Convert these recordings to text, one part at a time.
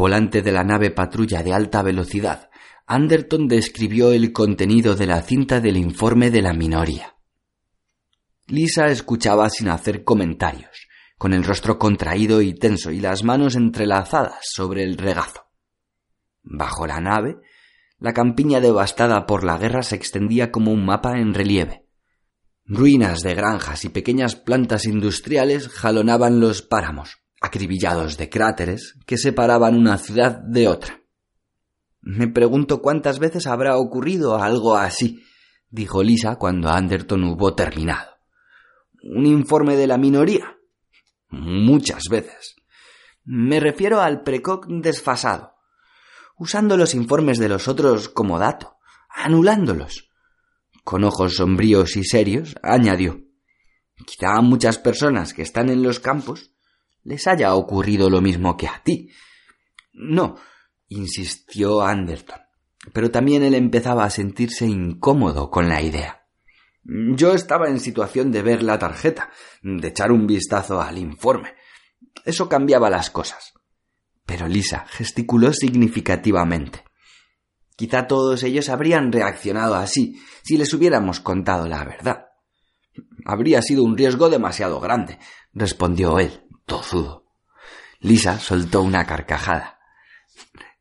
Volante de la nave patrulla de alta velocidad, Anderton describió el contenido de la cinta del informe de la minoría. Lisa escuchaba sin hacer comentarios, con el rostro contraído y tenso y las manos entrelazadas sobre el regazo. Bajo la nave, la campiña devastada por la guerra se extendía como un mapa en relieve. Ruinas de granjas y pequeñas plantas industriales jalonaban los páramos, acribillados de cráteres que separaban una ciudad de otra. Me pregunto cuántas veces habrá ocurrido algo así, dijo Lisa cuando Anderton hubo terminado. ¿Un informe de la minoría? Muchas veces. Me refiero al precoc desfasado, usando los informes de los otros como dato, anulándolos. Con ojos sombríos y serios, añadió. Quizá muchas personas que están en los campos les haya ocurrido lo mismo que a ti. No, insistió Anderton, pero también él empezaba a sentirse incómodo con la idea. Yo estaba en situación de ver la tarjeta, de echar un vistazo al informe. Eso cambiaba las cosas. Pero Lisa gesticuló significativamente. Quizá todos ellos habrían reaccionado así si les hubiéramos contado la verdad. Habría sido un riesgo demasiado grande, respondió él, tozudo. Lisa soltó una carcajada.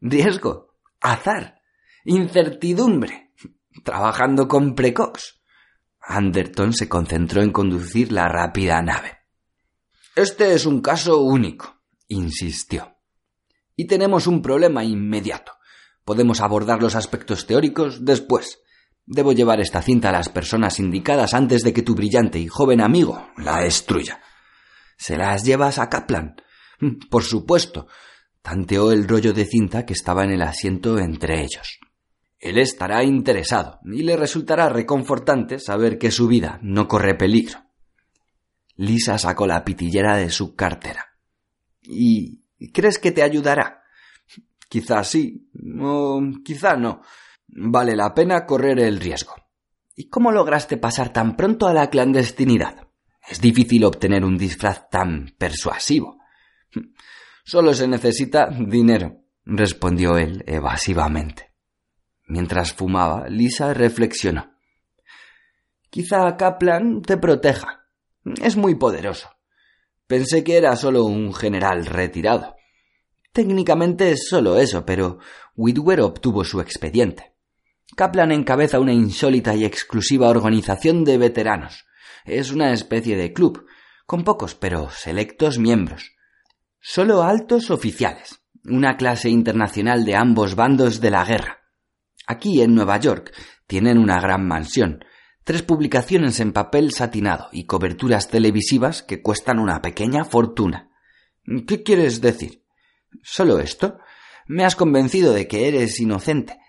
Riesgo, azar, incertidumbre, trabajando con precox. Anderton se concentró en conducir la rápida nave. Este es un caso único, insistió. Y tenemos un problema inmediato. Podemos abordar los aspectos teóricos después. Debo llevar esta cinta a las personas indicadas antes de que tu brillante y joven amigo la destruya. ¿Se las llevas a Kaplan? Por supuesto, tanteó el rollo de cinta que estaba en el asiento entre ellos. Él estará interesado y le resultará reconfortante saber que su vida no corre peligro. Lisa sacó la pitillera de su cartera. ¿Y crees que te ayudará? Quizá sí, o quizá no. Vale la pena correr el riesgo. ¿Y cómo lograste pasar tan pronto a la clandestinidad? Es difícil obtener un disfraz tan persuasivo. Solo se necesita dinero, respondió él evasivamente. Mientras fumaba, Lisa reflexionó. Quizá Kaplan te proteja. Es muy poderoso. Pensé que era solo un general retirado. Técnicamente es solo eso, pero Whitwer obtuvo su expediente. Kaplan encabeza una insólita y exclusiva organización de veteranos. Es una especie de club, con pocos pero selectos miembros. Solo altos oficiales, una clase internacional de ambos bandos de la guerra. Aquí en Nueva York tienen una gran mansión, tres publicaciones en papel satinado y coberturas televisivas que cuestan una pequeña fortuna. ¿Qué quieres decir? ¿Solo esto? Me has convencido de que eres inocente.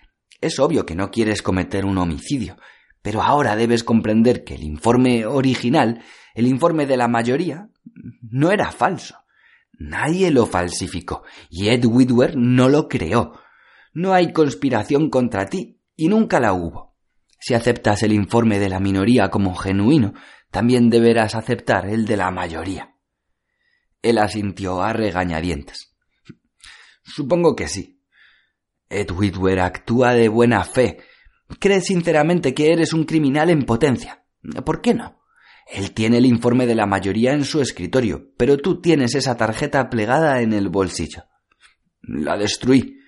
Es obvio que no quieres cometer un homicidio, pero ahora debes comprender que el informe original, el informe de la mayoría, no era falso. Nadie lo falsificó y Ed Whitwer no lo creó. No hay conspiración contra ti y nunca la hubo. Si aceptas el informe de la minoría como genuino, también deberás aceptar el de la mayoría. Él asintió a regañadientes. Supongo que sí. Ed Whitwer actúa de buena fe. Cree sinceramente que eres un criminal en potencia. ¿Por qué no? Él tiene el informe de la mayoría en su escritorio, pero tú tienes esa tarjeta plegada en el bolsillo. La destruí.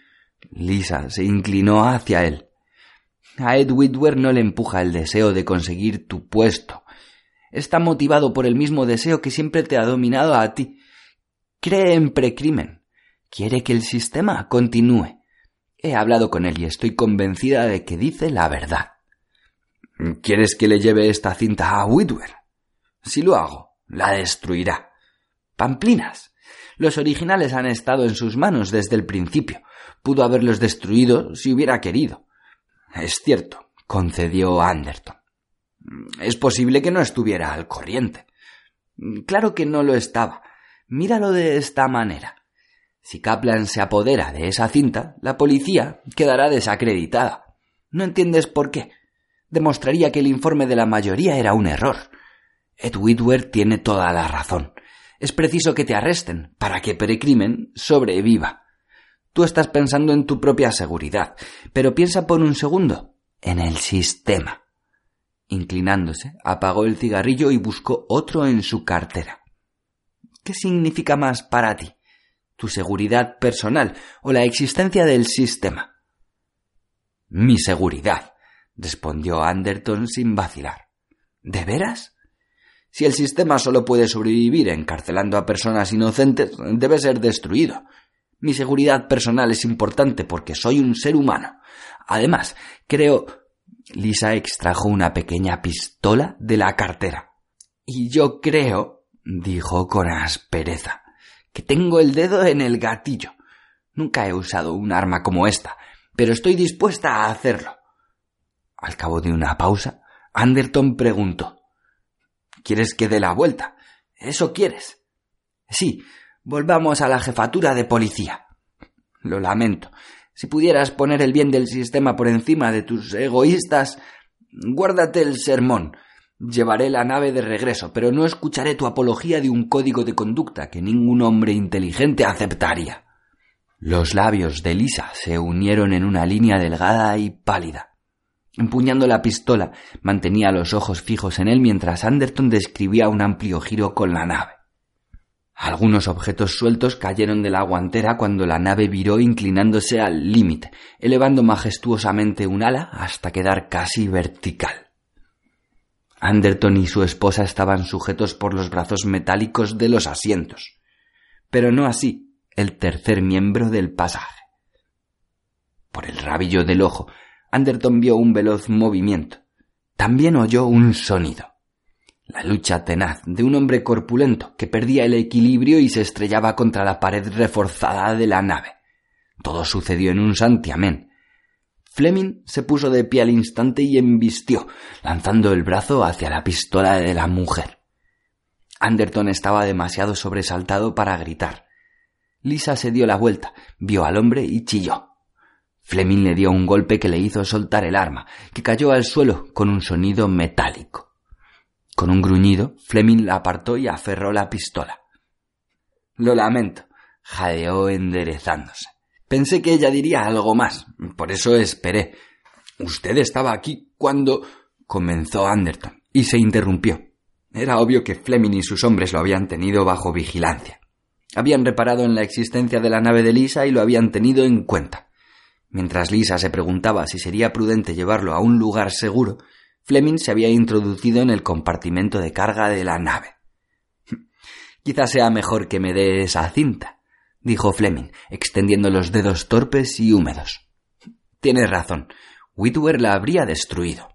Lisa se inclinó hacia él. A Ed Whitwer no le empuja el deseo de conseguir tu puesto. Está motivado por el mismo deseo que siempre te ha dominado a ti. Cree en precrimen. Quiere que el sistema continúe. He hablado con él y estoy convencida de que dice la verdad. ¿Quieres que le lleve esta cinta a Whitwer? Si lo hago, la destruirá. Pamplinas. Los originales han estado en sus manos desde el principio. Pudo haberlos destruido si hubiera querido. Es cierto, concedió Anderton. Es posible que no estuviera al corriente. Claro que no lo estaba. Míralo de esta manera. Si Kaplan se apodera de esa cinta, la policía quedará desacreditada. ¿No entiendes por qué? Demostraría que el informe de la mayoría era un error. Ed Whitwer tiene toda la razón. Es preciso que te arresten para que Perecrimen sobreviva. Tú estás pensando en tu propia seguridad, pero piensa por un segundo en el sistema. Inclinándose, apagó el cigarrillo y buscó otro en su cartera. ¿Qué significa más para ti? ¿Tu seguridad personal o la existencia del sistema? Mi seguridad, respondió Anderton sin vacilar. ¿De veras? Si el sistema solo puede sobrevivir encarcelando a personas inocentes, debe ser destruido. Mi seguridad personal es importante porque soy un ser humano. Además, creo... Lisa extrajo una pequeña pistola de la cartera. Y yo creo, dijo con aspereza, que tengo el dedo en el gatillo. Nunca he usado un arma como esta, pero estoy dispuesta a hacerlo. Al cabo de una pausa, Anderton preguntó ¿Quieres que dé la vuelta? ¿Eso quieres? Sí, volvamos a la jefatura de policía. Lo lamento. Si pudieras poner el bien del sistema por encima de tus egoístas, guárdate el sermón. Llevaré la nave de regreso, pero no escucharé tu apología de un código de conducta que ningún hombre inteligente aceptaría. Los labios de Lisa se unieron en una línea delgada y pálida. Empuñando la pistola, mantenía los ojos fijos en él mientras Anderton describía un amplio giro con la nave. Algunos objetos sueltos cayeron de la guantera cuando la nave viró inclinándose al límite, elevando majestuosamente un ala hasta quedar casi vertical. Anderton y su esposa estaban sujetos por los brazos metálicos de los asientos, pero no así el tercer miembro del pasaje. Por el rabillo del ojo Anderton vio un veloz movimiento. También oyó un sonido. La lucha tenaz de un hombre corpulento que perdía el equilibrio y se estrellaba contra la pared reforzada de la nave. Todo sucedió en un santiamén. Fleming se puso de pie al instante y embistió, lanzando el brazo hacia la pistola de la mujer. Anderton estaba demasiado sobresaltado para gritar. Lisa se dio la vuelta, vio al hombre y chilló. Fleming le dio un golpe que le hizo soltar el arma, que cayó al suelo con un sonido metálico. Con un gruñido, Fleming la apartó y aferró la pistola. Lo lamento, jadeó enderezándose. Pensé que ella diría algo más, por eso esperé. Usted estaba aquí cuando. comenzó Anderton, y se interrumpió. Era obvio que Fleming y sus hombres lo habían tenido bajo vigilancia. Habían reparado en la existencia de la nave de Lisa y lo habían tenido en cuenta. Mientras Lisa se preguntaba si sería prudente llevarlo a un lugar seguro, Fleming se había introducido en el compartimento de carga de la nave. Quizás sea mejor que me dé esa cinta, dijo Fleming, extendiendo los dedos torpes y húmedos. Tienes razón. Whitwer la habría destruido.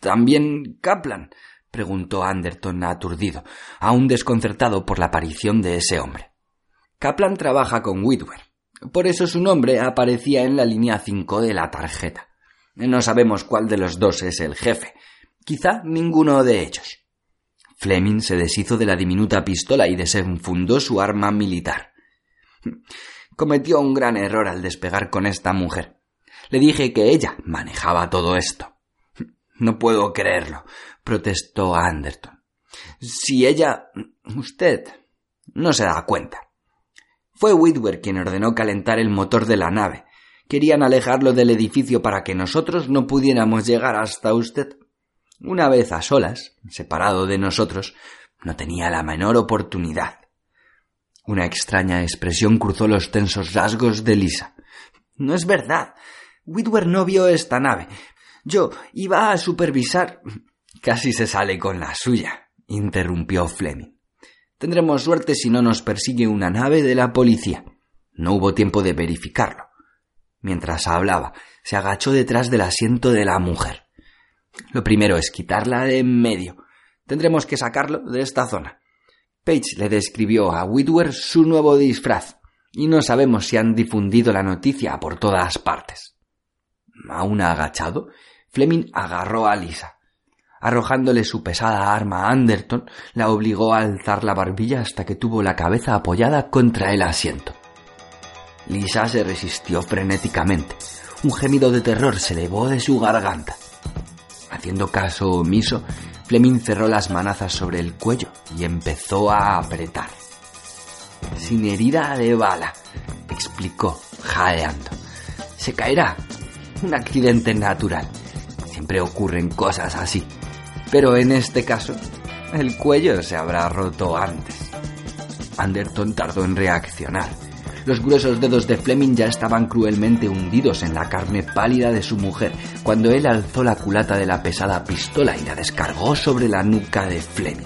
¿También Kaplan? preguntó Anderton aturdido, aún desconcertado por la aparición de ese hombre. Kaplan trabaja con Whitwer. Por eso su nombre aparecía en la línea 5 de la tarjeta. No sabemos cuál de los dos es el jefe. Quizá ninguno de ellos. Fleming se deshizo de la diminuta pistola y desenfundó su arma militar. Cometió un gran error al despegar con esta mujer. Le dije que ella manejaba todo esto. No puedo creerlo, protestó Anderton. Si ella. usted. no se da cuenta. Fue Whitwer quien ordenó calentar el motor de la nave. Querían alejarlo del edificio para que nosotros no pudiéramos llegar hasta usted. Una vez a solas, separado de nosotros, no tenía la menor oportunidad. Una extraña expresión cruzó los tensos rasgos de Lisa. No es verdad. Whitwer no vio esta nave. Yo iba a supervisar. Casi se sale con la suya, interrumpió Fleming. Tendremos suerte si no nos persigue una nave de la policía. No hubo tiempo de verificarlo. Mientras hablaba, se agachó detrás del asiento de la mujer. Lo primero es quitarla de en medio. Tendremos que sacarlo de esta zona. Page le describió a Whitwer su nuevo disfraz, y no sabemos si han difundido la noticia por todas partes. Aún agachado, Fleming agarró a Lisa. Arrojándole su pesada arma a Anderton, la obligó a alzar la barbilla hasta que tuvo la cabeza apoyada contra el asiento. Lisa se resistió frenéticamente. Un gemido de terror se elevó de su garganta. Haciendo caso omiso, Fleming cerró las manazas sobre el cuello y empezó a apretar. Sin herida de bala, explicó, jadeando. Se caerá. Un accidente natural. Siempre ocurren cosas así. Pero en este caso, el cuello se habrá roto antes. Anderton tardó en reaccionar. Los gruesos dedos de Fleming ya estaban cruelmente hundidos en la carne pálida de su mujer cuando él alzó la culata de la pesada pistola y la descargó sobre la nuca de Fleming.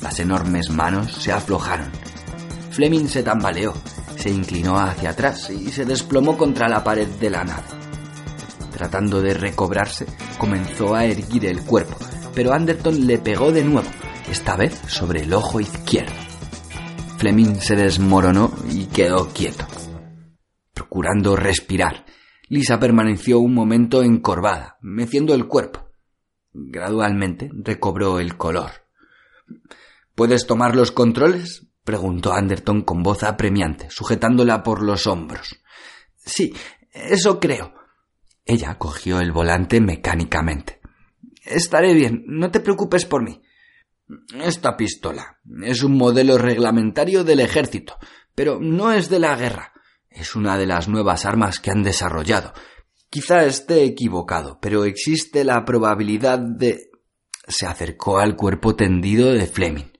Las enormes manos se aflojaron. Fleming se tambaleó, se inclinó hacia atrás y se desplomó contra la pared de la nave. Tratando de recobrarse, comenzó a erguir el cuerpo, pero Anderton le pegó de nuevo, esta vez sobre el ojo izquierdo. Fleming se desmoronó y quedó quieto. Procurando respirar, Lisa permaneció un momento encorvada, meciendo el cuerpo. Gradualmente recobró el color. ¿Puedes tomar los controles? preguntó Anderton con voz apremiante, sujetándola por los hombros. Sí, eso creo. Ella cogió el volante mecánicamente. Estaré bien, no te preocupes por mí. Esta pistola es un modelo reglamentario del ejército, pero no es de la guerra. Es una de las nuevas armas que han desarrollado. Quizá esté equivocado, pero existe la probabilidad de. Se acercó al cuerpo tendido de Fleming.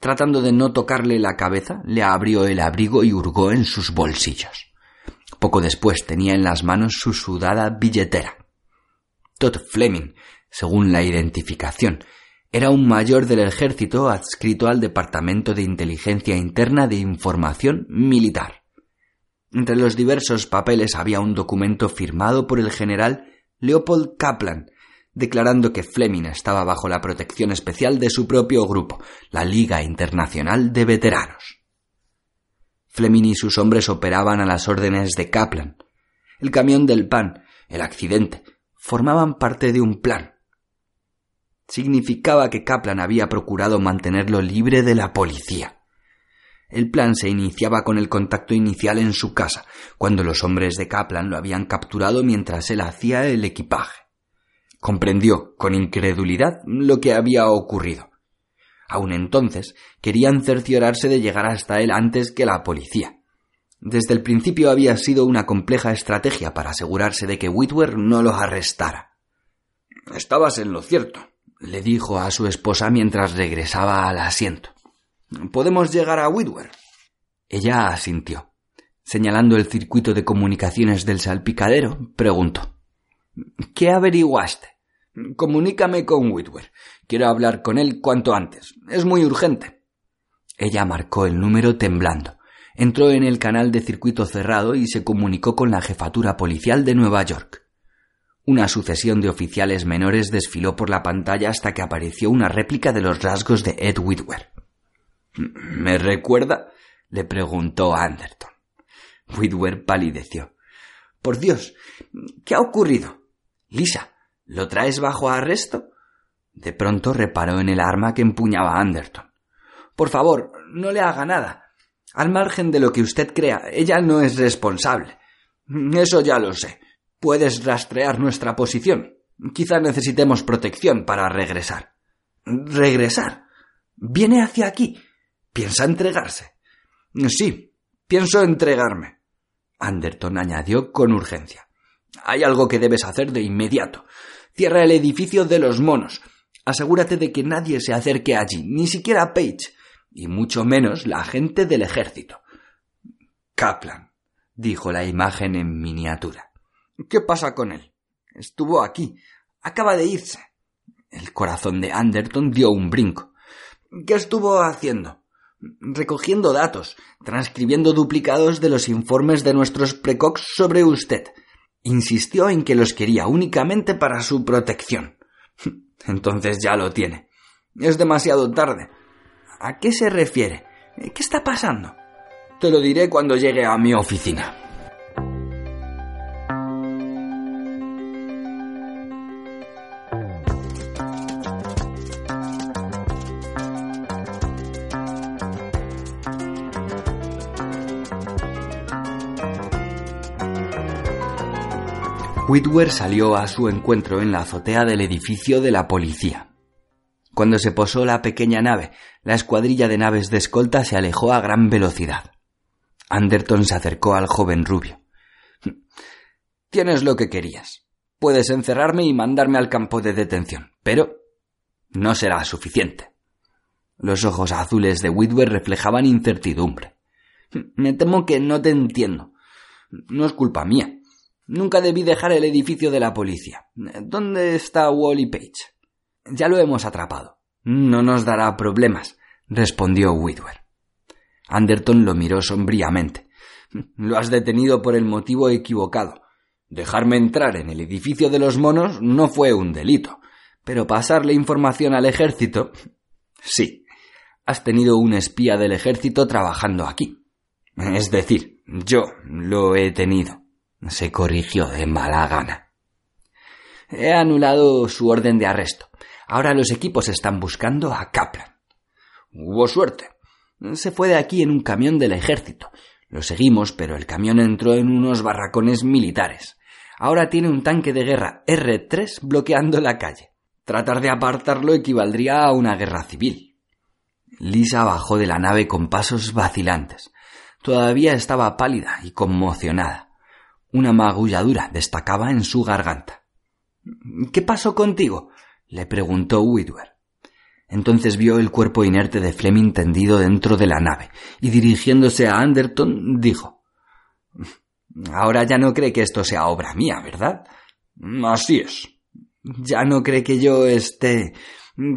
Tratando de no tocarle la cabeza, le abrió el abrigo y hurgó en sus bolsillos. Poco después tenía en las manos su sudada billetera. Todd Fleming, según la identificación, era un mayor del ejército adscrito al Departamento de Inteligencia Interna de Información Militar. Entre los diversos papeles había un documento firmado por el general Leopold Kaplan, declarando que Fleming estaba bajo la protección especial de su propio grupo, la Liga Internacional de Veteranos. Fleming y sus hombres operaban a las órdenes de Kaplan. El camión del pan, el accidente, formaban parte de un plan significaba que Kaplan había procurado mantenerlo libre de la policía. El plan se iniciaba con el contacto inicial en su casa, cuando los hombres de Kaplan lo habían capturado mientras él hacía el equipaje. Comprendió con incredulidad lo que había ocurrido. Aun entonces querían cerciorarse de llegar hasta él antes que la policía. Desde el principio había sido una compleja estrategia para asegurarse de que Whitwer no los arrestara. Estabas en lo cierto, le dijo a su esposa mientras regresaba al asiento. ¿Podemos llegar a Whitwer? Ella asintió. Señalando el circuito de comunicaciones del salpicadero, preguntó. ¿Qué averiguaste? Comunícame con Whitwer. Quiero hablar con él cuanto antes. Es muy urgente. Ella marcó el número temblando. Entró en el canal de circuito cerrado y se comunicó con la jefatura policial de Nueva York. Una sucesión de oficiales menores desfiló por la pantalla hasta que apareció una réplica de los rasgos de Ed Whitwer. ¿Me recuerda? le preguntó Anderton. Whitwer palideció. Por Dios, ¿qué ha ocurrido? Lisa, ¿lo traes bajo arresto? De pronto reparó en el arma que empuñaba Anderton. Por favor, no le haga nada. Al margen de lo que usted crea, ella no es responsable. Eso ya lo sé. Puedes rastrear nuestra posición. Quizá necesitemos protección para regresar. ¿Regresar? Viene hacia aquí. ¿Piensa entregarse? Sí, pienso entregarme. Anderton añadió con urgencia. Hay algo que debes hacer de inmediato. Cierra el edificio de los monos. Asegúrate de que nadie se acerque allí, ni siquiera Page, y mucho menos la gente del ejército. Kaplan, dijo la imagen en miniatura. ¿Qué pasa con él? Estuvo aquí. Acaba de irse. El corazón de Anderton dio un brinco. ¿Qué estuvo haciendo? Recogiendo datos, transcribiendo duplicados de los informes de nuestros precox sobre usted. Insistió en que los quería únicamente para su protección. Entonces ya lo tiene. Es demasiado tarde. ¿A qué se refiere? ¿Qué está pasando? Te lo diré cuando llegue a mi oficina. Whitwer salió a su encuentro en la azotea del edificio de la policía. Cuando se posó la pequeña nave, la escuadrilla de naves de escolta se alejó a gran velocidad. Anderton se acercó al joven rubio. Tienes lo que querías. Puedes encerrarme y mandarme al campo de detención, pero no será suficiente. Los ojos azules de Whitwer reflejaban incertidumbre. Me temo que no te entiendo. No es culpa mía. Nunca debí dejar el edificio de la policía. ¿Dónde está Wally Page? Ya lo hemos atrapado. No nos dará problemas, respondió Whitwer. Anderton lo miró sombríamente. Lo has detenido por el motivo equivocado. Dejarme entrar en el edificio de los monos no fue un delito, pero pasarle información al ejército. Sí, has tenido un espía del ejército trabajando aquí. Es decir, yo lo he tenido. Se corrigió de mala gana. He anulado su orden de arresto. Ahora los equipos están buscando a Kaplan. Hubo suerte. Se fue de aquí en un camión del ejército. Lo seguimos, pero el camión entró en unos barracones militares. Ahora tiene un tanque de guerra R3 bloqueando la calle. Tratar de apartarlo equivaldría a una guerra civil. Lisa bajó de la nave con pasos vacilantes. Todavía estaba pálida y conmocionada. Una magulladura destacaba en su garganta. ¿Qué pasó contigo? le preguntó Whitwer. Entonces vio el cuerpo inerte de Fleming tendido dentro de la nave, y dirigiéndose a Anderton dijo Ahora ya no cree que esto sea obra mía, ¿verdad? Así es. Ya no cree que yo esté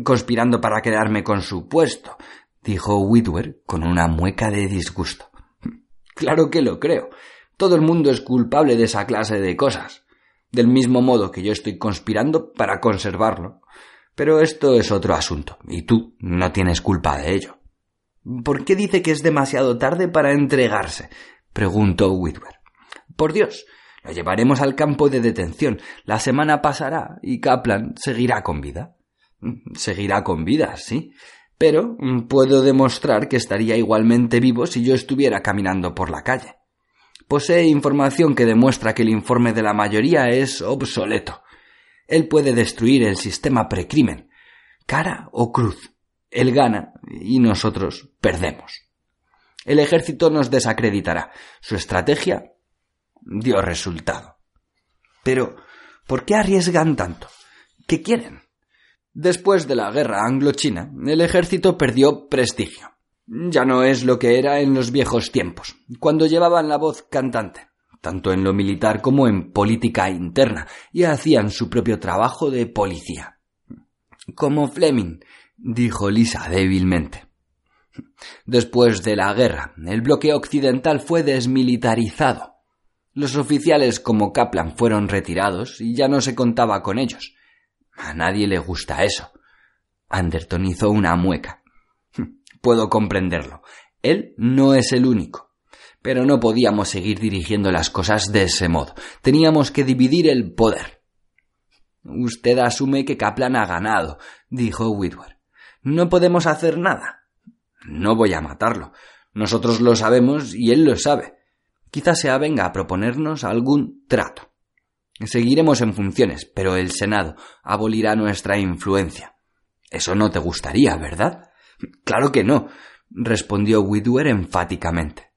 conspirando para quedarme con su puesto, dijo Whitwer con una mueca de disgusto. Claro que lo creo. Todo el mundo es culpable de esa clase de cosas. Del mismo modo que yo estoy conspirando para conservarlo. Pero esto es otro asunto, y tú no tienes culpa de ello. ¿Por qué dice que es demasiado tarde para entregarse? preguntó Whitwer. Por Dios, lo llevaremos al campo de detención. La semana pasará y Kaplan seguirá con vida. Seguirá con vida, sí. Pero puedo demostrar que estaría igualmente vivo si yo estuviera caminando por la calle. Posee información que demuestra que el informe de la mayoría es obsoleto. Él puede destruir el sistema precrimen, cara o cruz. Él gana y nosotros perdemos. El ejército nos desacreditará. Su estrategia dio resultado. Pero, ¿por qué arriesgan tanto? ¿Qué quieren? Después de la guerra anglo-china, el ejército perdió prestigio. Ya no es lo que era en los viejos tiempos, cuando llevaban la voz cantante tanto en lo militar como en política interna, y hacían su propio trabajo de policía. Como Fleming, dijo Lisa débilmente. Después de la guerra, el bloque occidental fue desmilitarizado. Los oficiales como Kaplan fueron retirados y ya no se contaba con ellos. A nadie le gusta eso. Anderton hizo una mueca. Puedo comprenderlo. Él no es el único. Pero no podíamos seguir dirigiendo las cosas de ese modo. Teníamos que dividir el poder. Usted asume que Kaplan ha ganado, dijo Whitwer. No podemos hacer nada. No voy a matarlo. Nosotros lo sabemos y él lo sabe. Quizás se avenga a proponernos algún trato. Seguiremos en funciones, pero el Senado abolirá nuestra influencia. Eso no te gustaría, ¿verdad? Claro que no, respondió Whitwer enfáticamente.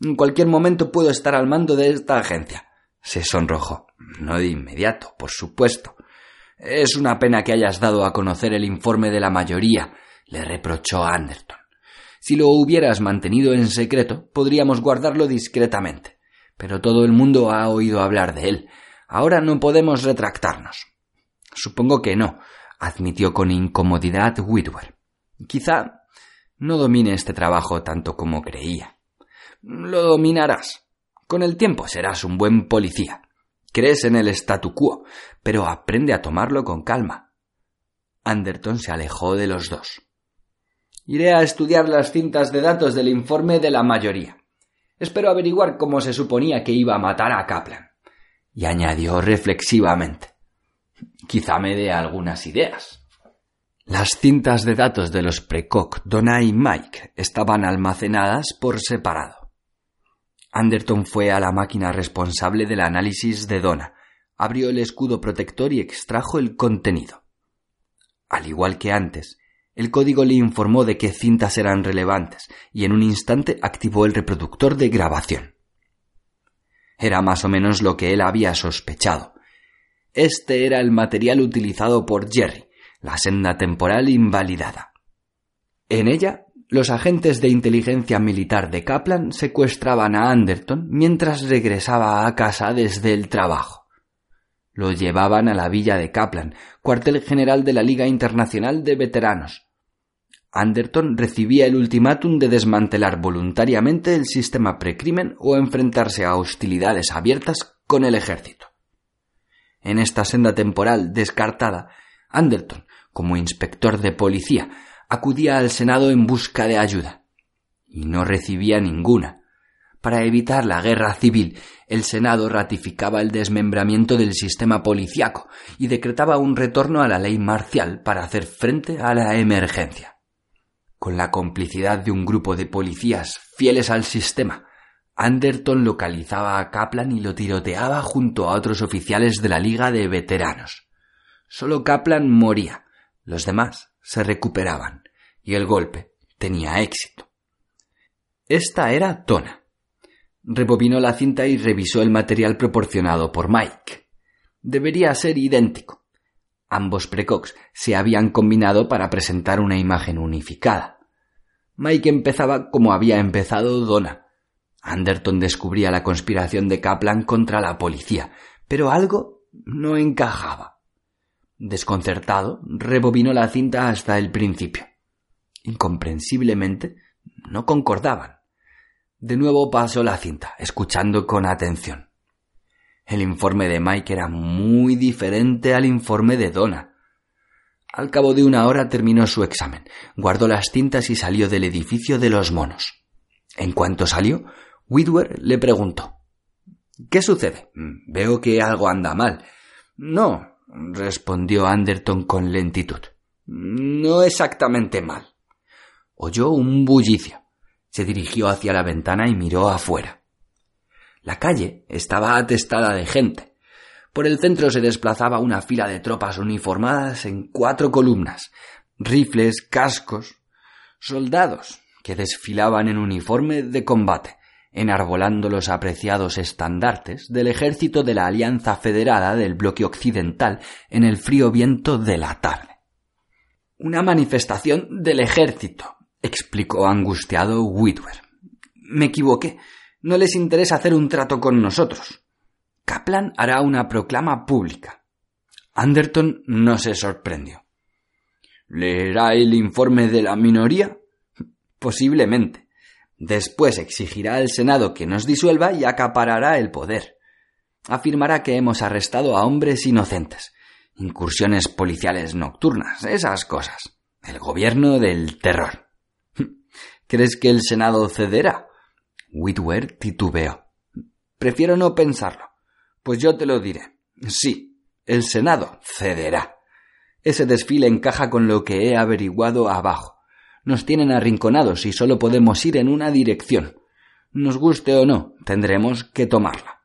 En cualquier momento puedo estar al mando de esta agencia. Se sonrojó. No de inmediato, por supuesto. Es una pena que hayas dado a conocer el informe de la mayoría, le reprochó Anderton. Si lo hubieras mantenido en secreto, podríamos guardarlo discretamente. Pero todo el mundo ha oído hablar de él. Ahora no podemos retractarnos. Supongo que no, admitió con incomodidad Whitwer. Quizá no domine este trabajo tanto como creía. Lo dominarás. Con el tiempo serás un buen policía. Crees en el statu quo, pero aprende a tomarlo con calma. Anderton se alejó de los dos. Iré a estudiar las cintas de datos del informe de la mayoría. Espero averiguar cómo se suponía que iba a matar a Kaplan. Y añadió reflexivamente. Quizá me dé algunas ideas. Las cintas de datos de los Precoq, Donna y Mike estaban almacenadas por separado. Anderton fue a la máquina responsable del análisis de Donna, abrió el escudo protector y extrajo el contenido. Al igual que antes, El código le informó de qué cintas eran relevantes y en un instante activó el reproductor de grabación. Era más o menos lo que él había sospechado. Este era el material utilizado por Jerry, la senda temporal invalidada. En ella, los agentes de inteligencia militar de Kaplan secuestraban a Anderton mientras regresaba a casa desde el trabajo. Lo llevaban a la villa de Kaplan, cuartel general de la Liga Internacional de Veteranos. Anderton recibía el ultimátum de desmantelar voluntariamente el sistema precrimen o enfrentarse a hostilidades abiertas con el ejército. En esta senda temporal descartada, Anderton, como inspector de policía, acudía al Senado en busca de ayuda. Y no recibía ninguna. Para evitar la guerra civil, el Senado ratificaba el desmembramiento del sistema policiaco y decretaba un retorno a la ley marcial para hacer frente a la emergencia. Con la complicidad de un grupo de policías fieles al sistema, Anderton localizaba a Kaplan y lo tiroteaba junto a otros oficiales de la Liga de Veteranos. Solo Kaplan moría, los demás se recuperaban, y el golpe tenía éxito. Esta era Tona Rebobinó la cinta y revisó el material proporcionado por Mike. Debería ser idéntico. Ambos precox se habían combinado para presentar una imagen unificada. Mike empezaba como había empezado Donna. Anderton descubría la conspiración de Kaplan contra la policía, pero algo no encajaba. Desconcertado, rebobinó la cinta hasta el principio. Incomprensiblemente, no concordaban. De nuevo pasó la cinta, escuchando con atención. El informe de Mike era muy diferente al informe de Donna. Al cabo de una hora terminó su examen, guardó las cintas y salió del edificio de los monos. En cuanto salió, Whitwer le preguntó ¿Qué sucede? Veo que algo anda mal. No, respondió Anderton con lentitud. No exactamente mal. Oyó un bullicio. Se dirigió hacia la ventana y miró afuera. La calle estaba atestada de gente. Por el centro se desplazaba una fila de tropas uniformadas en cuatro columnas, rifles, cascos, soldados que desfilaban en uniforme de combate, enarbolando los apreciados estandartes del ejército de la Alianza Federada del Bloque Occidental en el frío viento de la tarde. Una manifestación del ejército, explicó angustiado Whitwer. Me equivoqué. No les interesa hacer un trato con nosotros. Kaplan hará una proclama pública. Anderton no se sorprendió. ¿Leerá el informe de la minoría? Posiblemente. Después exigirá al Senado que nos disuelva y acaparará el poder. Afirmará que hemos arrestado a hombres inocentes. Incursiones policiales nocturnas, esas cosas. El gobierno del terror. ¿Crees que el Senado cederá? Whitwer titubeó. Prefiero no pensarlo. Pues yo te lo diré. Sí, el Senado cederá. Ese desfile encaja con lo que he averiguado abajo. Nos tienen arrinconados y solo podemos ir en una dirección. Nos guste o no, tendremos que tomarla.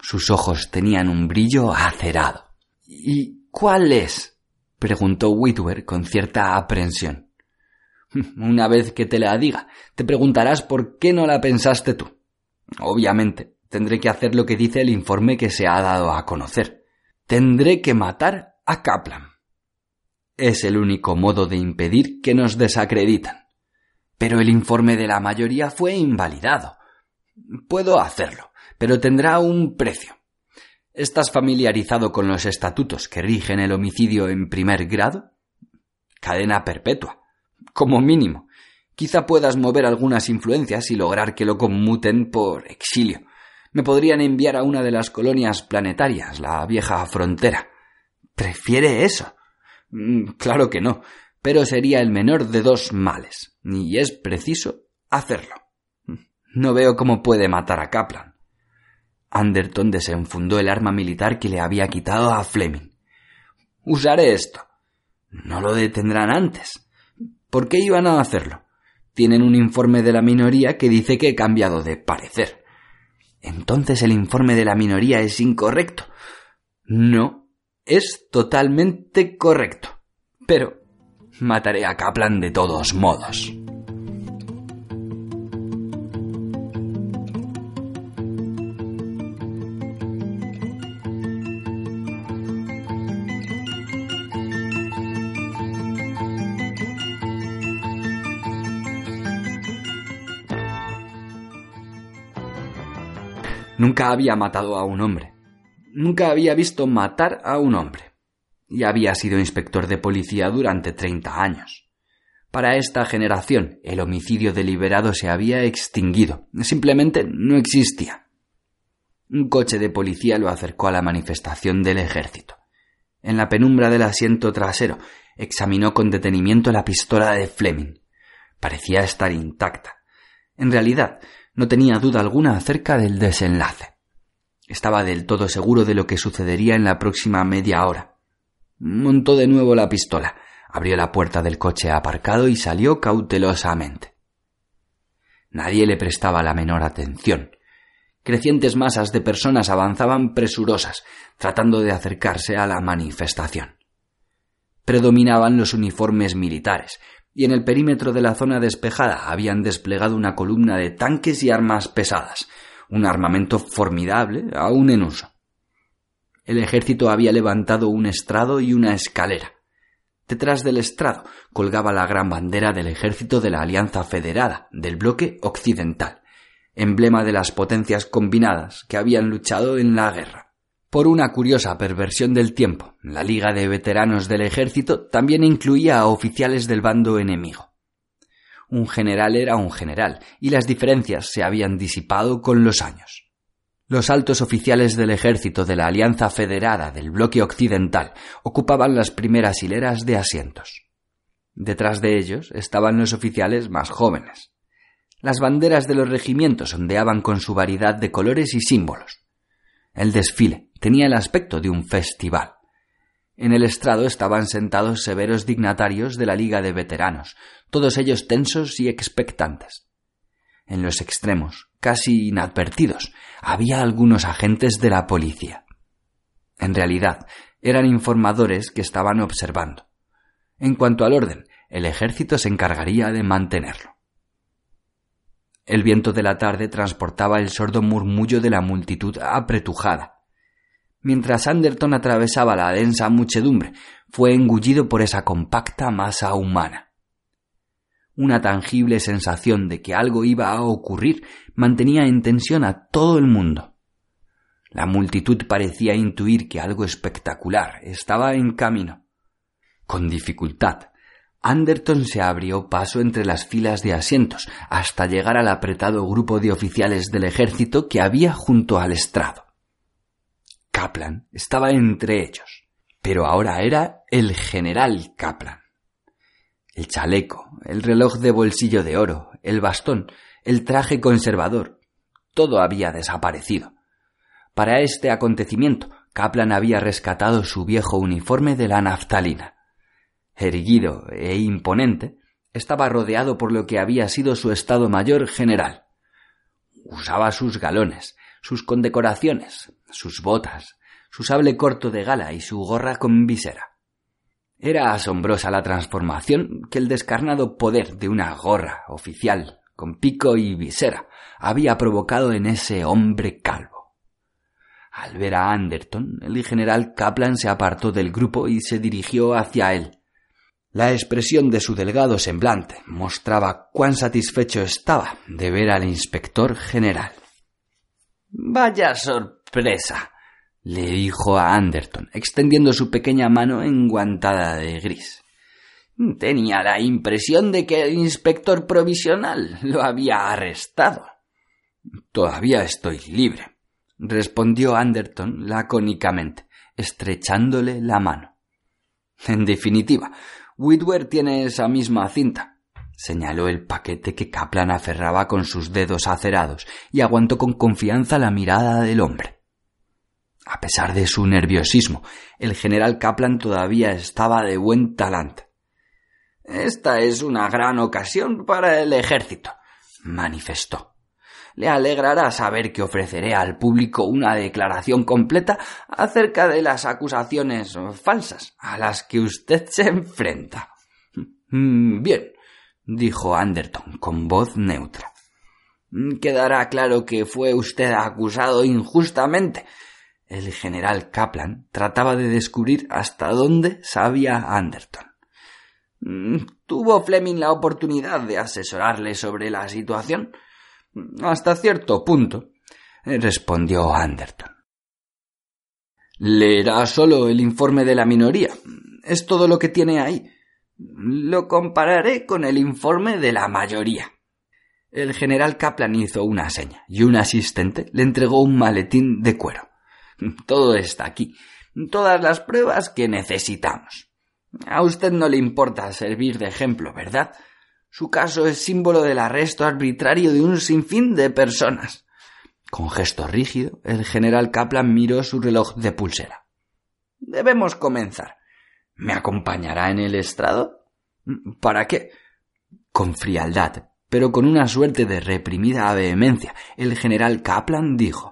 Sus ojos tenían un brillo acerado. ¿Y cuál es? preguntó Whitwer con cierta aprensión. Una vez que te la diga, te preguntarás por qué no la pensaste tú. Obviamente, tendré que hacer lo que dice el informe que se ha dado a conocer. Tendré que matar a Kaplan. Es el único modo de impedir que nos desacreditan. Pero el informe de la mayoría fue invalidado. Puedo hacerlo, pero tendrá un precio. ¿Estás familiarizado con los estatutos que rigen el homicidio en primer grado? Cadena perpetua como mínimo. Quizá puedas mover algunas influencias y lograr que lo conmuten por exilio. Me podrían enviar a una de las colonias planetarias, la vieja frontera. ¿Prefiere eso? Mm, claro que no, pero sería el menor de dos males, y es preciso hacerlo. No veo cómo puede matar a Kaplan. Anderton desenfundó el arma militar que le había quitado a Fleming. Usaré esto. No lo detendrán antes. ¿Por qué iban a hacerlo? Tienen un informe de la minoría que dice que he cambiado de parecer. Entonces el informe de la minoría es incorrecto. No, es totalmente correcto. Pero Mataré a Kaplan de todos modos. Nunca había matado a un hombre. Nunca había visto matar a un hombre. Y había sido inspector de policía durante treinta años. Para esta generación, el homicidio deliberado se había extinguido. Simplemente no existía. Un coche de policía lo acercó a la manifestación del ejército. En la penumbra del asiento trasero, examinó con detenimiento la pistola de Fleming. Parecía estar intacta. En realidad, no tenía duda alguna acerca del desenlace. Estaba del todo seguro de lo que sucedería en la próxima media hora. Montó de nuevo la pistola, abrió la puerta del coche aparcado y salió cautelosamente. Nadie le prestaba la menor atención. Crecientes masas de personas avanzaban presurosas, tratando de acercarse a la manifestación. Predominaban los uniformes militares, y en el perímetro de la zona despejada habían desplegado una columna de tanques y armas pesadas, un armamento formidable aún en uso. El ejército había levantado un estrado y una escalera. Detrás del estrado colgaba la gran bandera del ejército de la Alianza Federada del bloque occidental, emblema de las potencias combinadas que habían luchado en la guerra. Por una curiosa perversión del tiempo, la Liga de Veteranos del Ejército también incluía a oficiales del bando enemigo. Un general era un general, y las diferencias se habían disipado con los años. Los altos oficiales del ejército de la Alianza Federada del Bloque Occidental ocupaban las primeras hileras de asientos. Detrás de ellos estaban los oficiales más jóvenes. Las banderas de los regimientos ondeaban con su variedad de colores y símbolos. El desfile tenía el aspecto de un festival. En el estrado estaban sentados severos dignatarios de la Liga de Veteranos, todos ellos tensos y expectantes. En los extremos, casi inadvertidos, había algunos agentes de la policía. En realidad, eran informadores que estaban observando. En cuanto al orden, el ejército se encargaría de mantenerlo. El viento de la tarde transportaba el sordo murmullo de la multitud apretujada. Mientras Anderton atravesaba la densa muchedumbre, fue engullido por esa compacta masa humana. Una tangible sensación de que algo iba a ocurrir mantenía en tensión a todo el mundo. La multitud parecía intuir que algo espectacular estaba en camino. Con dificultad, Anderton se abrió paso entre las filas de asientos hasta llegar al apretado grupo de oficiales del ejército que había junto al estrado. Kaplan estaba entre ellos, pero ahora era el general Kaplan. El chaleco, el reloj de bolsillo de oro, el bastón, el traje conservador, todo había desaparecido. Para este acontecimiento, Kaplan había rescatado su viejo uniforme de la naftalina erguido e imponente, estaba rodeado por lo que había sido su Estado Mayor General. Usaba sus galones, sus condecoraciones, sus botas, su sable corto de gala y su gorra con visera. Era asombrosa la transformación que el descarnado poder de una gorra oficial con pico y visera había provocado en ese hombre calvo. Al ver a Anderton, el general Kaplan se apartó del grupo y se dirigió hacia él. La expresión de su delgado semblante mostraba cuán satisfecho estaba de ver al inspector general. Vaya sorpresa, le dijo a Anderton, extendiendo su pequeña mano enguantada de gris. Tenía la impresión de que el inspector provisional lo había arrestado. Todavía estoy libre, respondió Anderton lacónicamente, estrechándole la mano. En definitiva, Whitwer tiene esa misma cinta. Señaló el paquete que Kaplan aferraba con sus dedos acerados y aguantó con confianza la mirada del hombre. A pesar de su nerviosismo, el general Kaplan todavía estaba de buen talante. Esta es una gran ocasión para el ejército, manifestó. Le alegrará saber que ofreceré al público una declaración completa acerca de las acusaciones falsas a las que usted se enfrenta. Mm, bien, dijo Anderton con voz neutra. Quedará claro que fue usted acusado injustamente. El general Kaplan trataba de descubrir hasta dónde sabía Anderton. Mm, ¿Tuvo Fleming la oportunidad de asesorarle sobre la situación? Hasta cierto punto, respondió Anderton. Leerá solo el informe de la minoría. Es todo lo que tiene ahí. Lo compararé con el informe de la mayoría. El general Kaplan hizo una seña y un asistente le entregó un maletín de cuero. Todo está aquí. Todas las pruebas que necesitamos. A usted no le importa servir de ejemplo, ¿verdad? Su caso es símbolo del arresto arbitrario de un sinfín de personas. Con gesto rígido, el general Kaplan miró su reloj de pulsera. Debemos comenzar. ¿Me acompañará en el estrado? ¿Para qué? Con frialdad, pero con una suerte de reprimida vehemencia, el general Kaplan dijo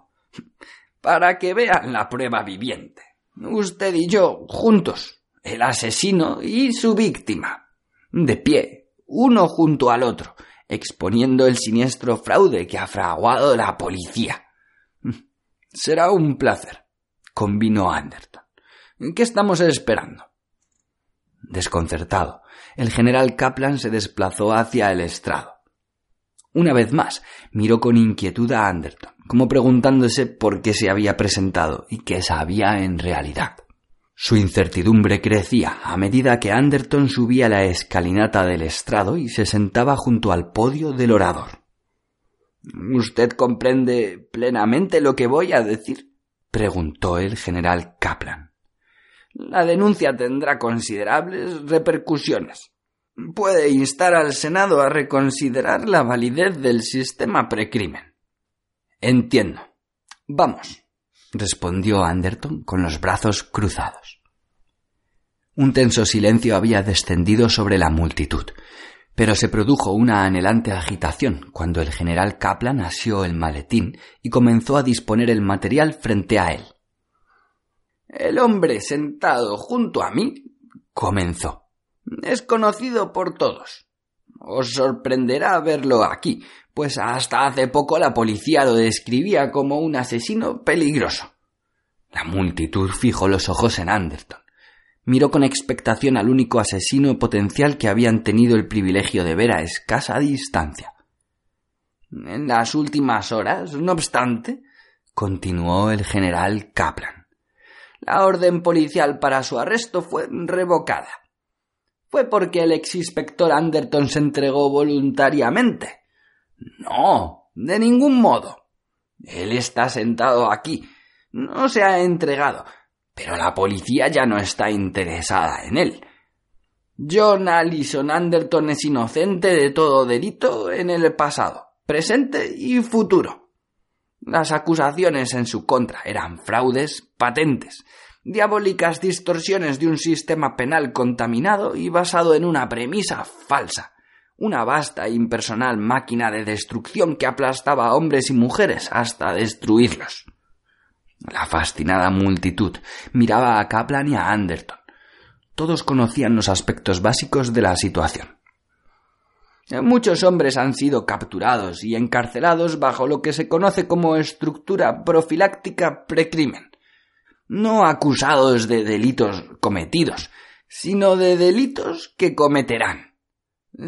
Para que vean la prueba viviente. Usted y yo, juntos, el asesino y su víctima. De pie, uno junto al otro, exponiendo el siniestro fraude que ha fraguado la policía. Será un placer, convino Anderton. ¿Qué estamos esperando? Desconcertado, el general Kaplan se desplazó hacia el estrado. Una vez más, miró con inquietud a Anderton, como preguntándose por qué se había presentado y qué sabía en realidad. Su incertidumbre crecía a medida que Anderton subía la escalinata del estrado y se sentaba junto al podio del orador. ¿Usted comprende plenamente lo que voy a decir? preguntó el general Kaplan. La denuncia tendrá considerables repercusiones. Puede instar al Senado a reconsiderar la validez del sistema precrimen. Entiendo. Vamos respondió Anderton con los brazos cruzados. Un tenso silencio había descendido sobre la multitud, pero se produjo una anhelante agitación cuando el general Kaplan asió el maletín y comenzó a disponer el material frente a él. El hombre sentado junto a mí comenzó. Es conocido por todos. Os sorprenderá verlo aquí, pues hasta hace poco la policía lo describía como un asesino peligroso. La multitud fijó los ojos en Anderton. Miró con expectación al único asesino potencial que habían tenido el privilegio de ver a escasa distancia. En las últimas horas, no obstante, continuó el general Kaplan, la orden policial para su arresto fue revocada. Fue porque el ex inspector Anderton se entregó voluntariamente. No, de ningún modo. Él está sentado aquí. No se ha entregado, pero la policía ya no está interesada en él. John Allison Anderton es inocente de todo delito en el pasado, presente y futuro. Las acusaciones en su contra eran fraudes patentes, diabólicas distorsiones de un sistema penal contaminado y basado en una premisa falsa una vasta e impersonal máquina de destrucción que aplastaba a hombres y mujeres hasta destruirlos. La fascinada multitud miraba a Kaplan y a Anderton. Todos conocían los aspectos básicos de la situación. Muchos hombres han sido capturados y encarcelados bajo lo que se conoce como estructura profiláctica precrimen, no acusados de delitos cometidos, sino de delitos que cometerán.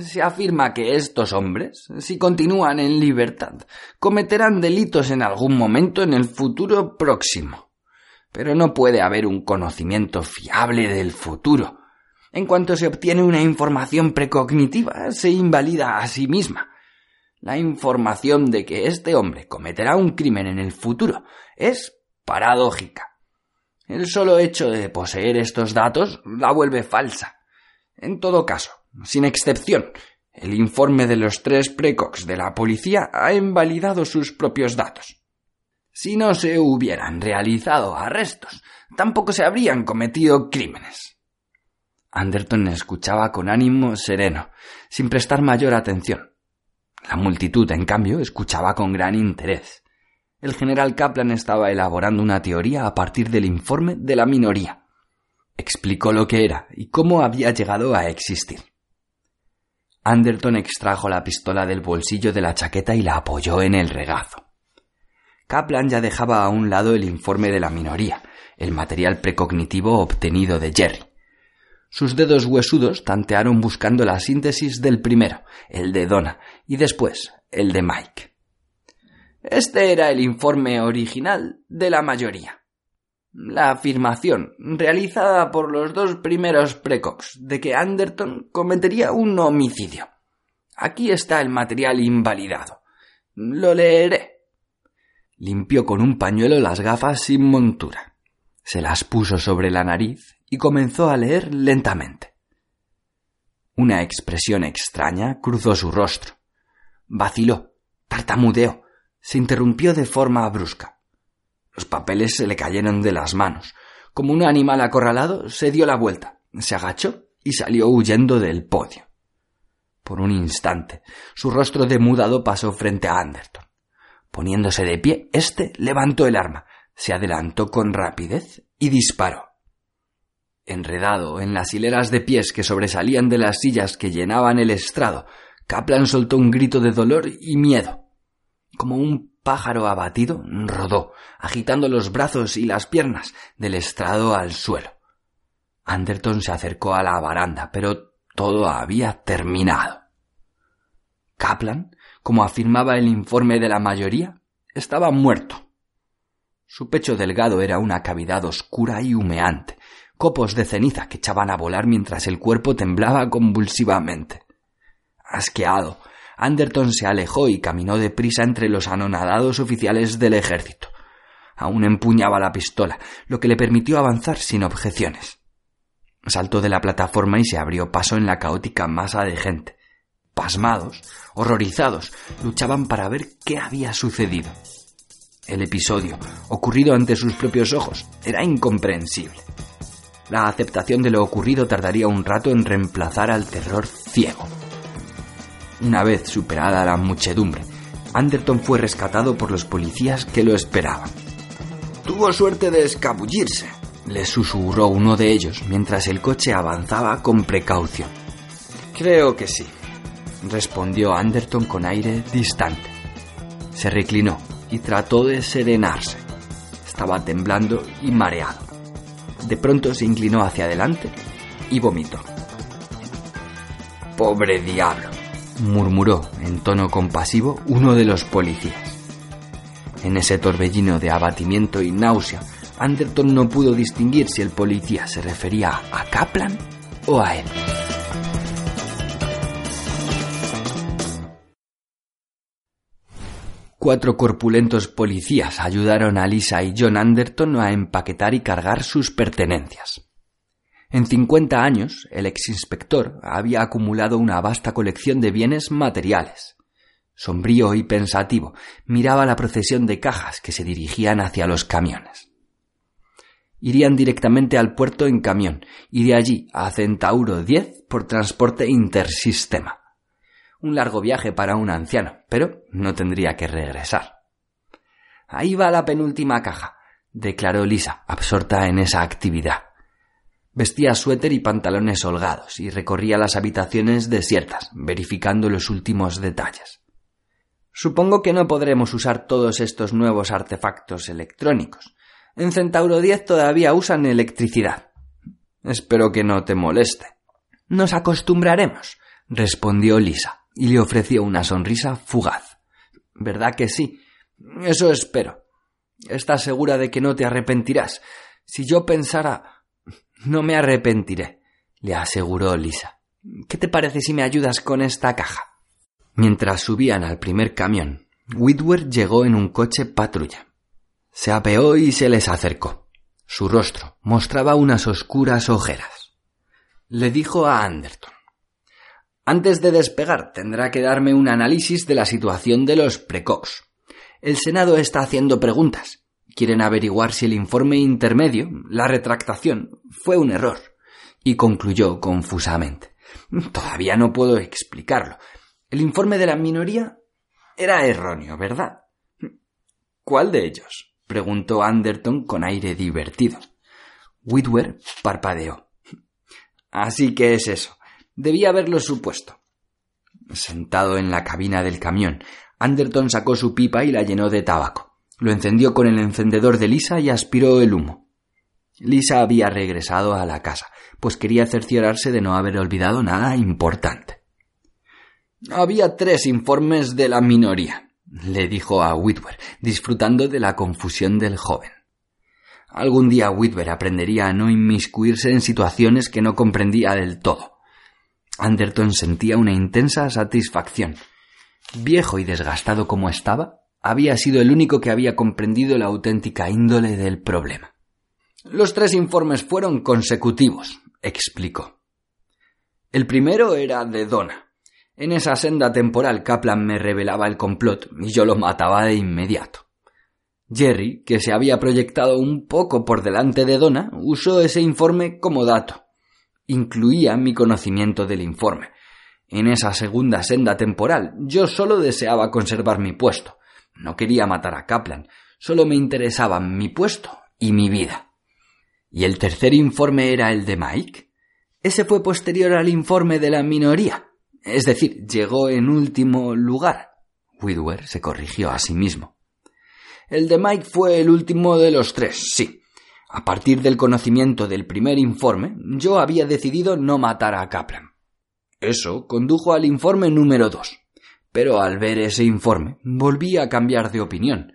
Se afirma que estos hombres, si continúan en libertad, cometerán delitos en algún momento en el futuro próximo. Pero no puede haber un conocimiento fiable del futuro. En cuanto se obtiene una información precognitiva, se invalida a sí misma. La información de que este hombre cometerá un crimen en el futuro es paradójica. El solo hecho de poseer estos datos la vuelve falsa. En todo caso, sin excepción, el informe de los tres precox de la policía ha invalidado sus propios datos. Si no se hubieran realizado arrestos, tampoco se habrían cometido crímenes. Anderton escuchaba con ánimo sereno, sin prestar mayor atención. La multitud, en cambio, escuchaba con gran interés. El general Kaplan estaba elaborando una teoría a partir del informe de la minoría. Explicó lo que era y cómo había llegado a existir. Anderton extrajo la pistola del bolsillo de la chaqueta y la apoyó en el regazo. Kaplan ya dejaba a un lado el informe de la minoría, el material precognitivo obtenido de Jerry. Sus dedos huesudos tantearon buscando la síntesis del primero, el de Donna, y después el de Mike. Este era el informe original de la mayoría. La afirmación, realizada por los dos primeros precox, de que Anderton cometería un homicidio. Aquí está el material invalidado. Lo leeré. Limpió con un pañuelo las gafas sin montura. Se las puso sobre la nariz y comenzó a leer lentamente. Una expresión extraña cruzó su rostro. Vaciló, tartamudeó, se interrumpió de forma brusca. Los papeles se le cayeron de las manos. Como un animal acorralado, se dio la vuelta, se agachó y salió huyendo del podio. Por un instante, su rostro demudado pasó frente a Anderton. Poniéndose de pie, éste levantó el arma, se adelantó con rapidez y disparó. Enredado en las hileras de pies que sobresalían de las sillas que llenaban el estrado, Kaplan soltó un grito de dolor y miedo. Como un pájaro abatido rodó, agitando los brazos y las piernas del estrado al suelo. Anderton se acercó a la baranda, pero todo había terminado. Kaplan, como afirmaba el informe de la mayoría, estaba muerto. Su pecho delgado era una cavidad oscura y humeante, copos de ceniza que echaban a volar mientras el cuerpo temblaba convulsivamente. Asqueado, Anderton se alejó y caminó deprisa entre los anonadados oficiales del ejército. Aún empuñaba la pistola, lo que le permitió avanzar sin objeciones. Saltó de la plataforma y se abrió paso en la caótica masa de gente. Pasmados, horrorizados, luchaban para ver qué había sucedido. El episodio, ocurrido ante sus propios ojos, era incomprensible. La aceptación de lo ocurrido tardaría un rato en reemplazar al terror ciego. Una vez superada la muchedumbre, Anderton fue rescatado por los policías que lo esperaban. Tuvo suerte de escabullirse, le susurró uno de ellos mientras el coche avanzaba con precaución. Creo que sí, respondió Anderton con aire distante. Se reclinó y trató de serenarse. Estaba temblando y mareado. De pronto se inclinó hacia adelante y vomitó. Pobre diablo, murmuró en tono compasivo uno de los policías. En ese torbellino de abatimiento y náusea, Anderton no pudo distinguir si el policía se refería a Kaplan o a él. Cuatro corpulentos policías ayudaron a Lisa y John Anderton a empaquetar y cargar sus pertenencias. En cincuenta años, el ex-inspector había acumulado una vasta colección de bienes materiales. Sombrío y pensativo, miraba la procesión de cajas que se dirigían hacia los camiones. Irían directamente al puerto en camión y de allí a Centauro 10 por transporte intersistema. Un largo viaje para un anciano, pero no tendría que regresar. Ahí va la penúltima caja, declaró Lisa, absorta en esa actividad. Vestía suéter y pantalones holgados y recorría las habitaciones desiertas, verificando los últimos detalles. Supongo que no podremos usar todos estos nuevos artefactos electrónicos. En Centauro 10 todavía usan electricidad. Espero que no te moleste. Nos acostumbraremos, respondió Lisa, y le ofreció una sonrisa fugaz. ¿Verdad que sí? Eso espero. ¿Estás segura de que no te arrepentirás? Si yo pensara no me arrepentiré, le aseguró Lisa. ¿Qué te parece si me ayudas con esta caja? Mientras subían al primer camión, Whitworth llegó en un coche patrulla. Se apeó y se les acercó. Su rostro mostraba unas oscuras ojeras. Le dijo a Anderton Antes de despegar tendrá que darme un análisis de la situación de los precox. El Senado está haciendo preguntas Quieren averiguar si el informe intermedio, la retractación, fue un error. Y concluyó confusamente. Todavía no puedo explicarlo. El informe de la minoría era erróneo, ¿verdad? ¿Cuál de ellos? preguntó Anderton con aire divertido. Whitwer parpadeó. Así que es eso. Debía haberlo supuesto. Sentado en la cabina del camión, Anderton sacó su pipa y la llenó de tabaco. Lo encendió con el encendedor de Lisa y aspiró el humo. Lisa había regresado a la casa, pues quería cerciorarse de no haber olvidado nada importante. Había tres informes de la minoría, le dijo a Whitwer, disfrutando de la confusión del joven. Algún día Whitwer aprendería a no inmiscuirse en situaciones que no comprendía del todo. Anderton sentía una intensa satisfacción. Viejo y desgastado como estaba, había sido el único que había comprendido la auténtica índole del problema. Los tres informes fueron consecutivos, explicó. El primero era de Donna. En esa senda temporal Kaplan me revelaba el complot y yo lo mataba de inmediato. Jerry, que se había proyectado un poco por delante de Donna, usó ese informe como dato. Incluía mi conocimiento del informe. En esa segunda senda temporal yo solo deseaba conservar mi puesto. No quería matar a Kaplan, solo me interesaban mi puesto y mi vida. ¿Y el tercer informe era el de Mike? Ese fue posterior al informe de la minoría. Es decir, llegó en último lugar. Whitwer se corrigió a sí mismo. El de Mike fue el último de los tres, sí. A partir del conocimiento del primer informe, yo había decidido no matar a Kaplan. Eso condujo al informe número dos. Pero al ver ese informe, volví a cambiar de opinión.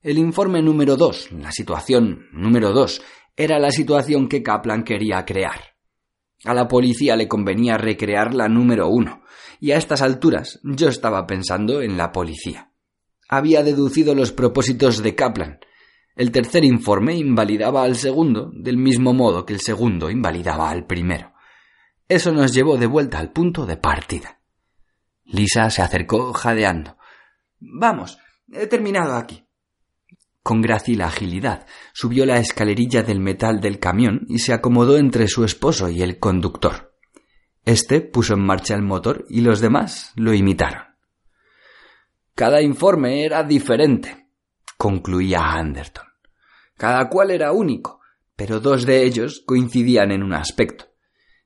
El informe número dos, la situación número dos, era la situación que Kaplan quería crear. A la policía le convenía recrear la número uno, y a estas alturas yo estaba pensando en la policía. Había deducido los propósitos de Kaplan. El tercer informe invalidaba al segundo, del mismo modo que el segundo invalidaba al primero. Eso nos llevó de vuelta al punto de partida. Lisa se acercó jadeando. Vamos, he terminado aquí. Con grácil agilidad subió la escalerilla del metal del camión y se acomodó entre su esposo y el conductor. Este puso en marcha el motor y los demás lo imitaron. Cada informe era diferente, concluía Anderton. Cada cual era único, pero dos de ellos coincidían en un aspecto.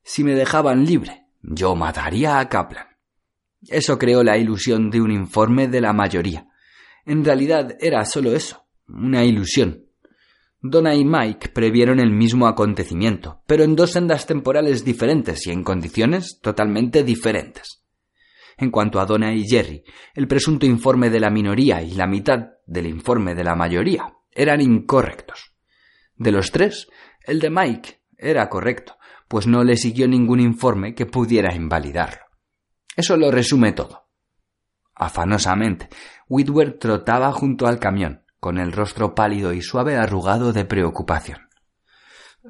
Si me dejaban libre, yo mataría a Kaplan. Eso creó la ilusión de un informe de la mayoría. En realidad era solo eso, una ilusión. Donna y Mike previeron el mismo acontecimiento, pero en dos sendas temporales diferentes y en condiciones totalmente diferentes. En cuanto a Donna y Jerry, el presunto informe de la minoría y la mitad del informe de la mayoría eran incorrectos. De los tres, el de Mike era correcto, pues no le siguió ningún informe que pudiera invalidarlo. Eso lo resume todo. Afanosamente, Whitwer trotaba junto al camión, con el rostro pálido y suave arrugado de preocupación.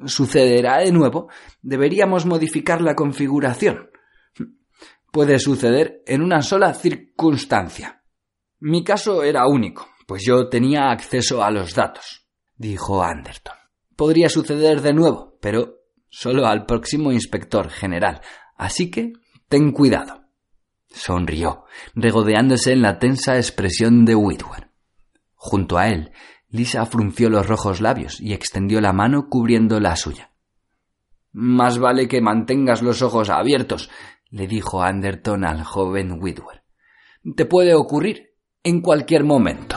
¿Sucederá de nuevo? Deberíamos modificar la configuración. Puede suceder en una sola circunstancia. Mi caso era único, pues yo tenía acceso a los datos, dijo Anderton. Podría suceder de nuevo, pero solo al próximo inspector general, así que ten cuidado. Sonrió, regodeándose en la tensa expresión de Whitwer. Junto a él, Lisa frunció los rojos labios y extendió la mano cubriendo la suya. Más vale que mantengas los ojos abiertos, le dijo Anderton al joven Whitwer. Te puede ocurrir en cualquier momento.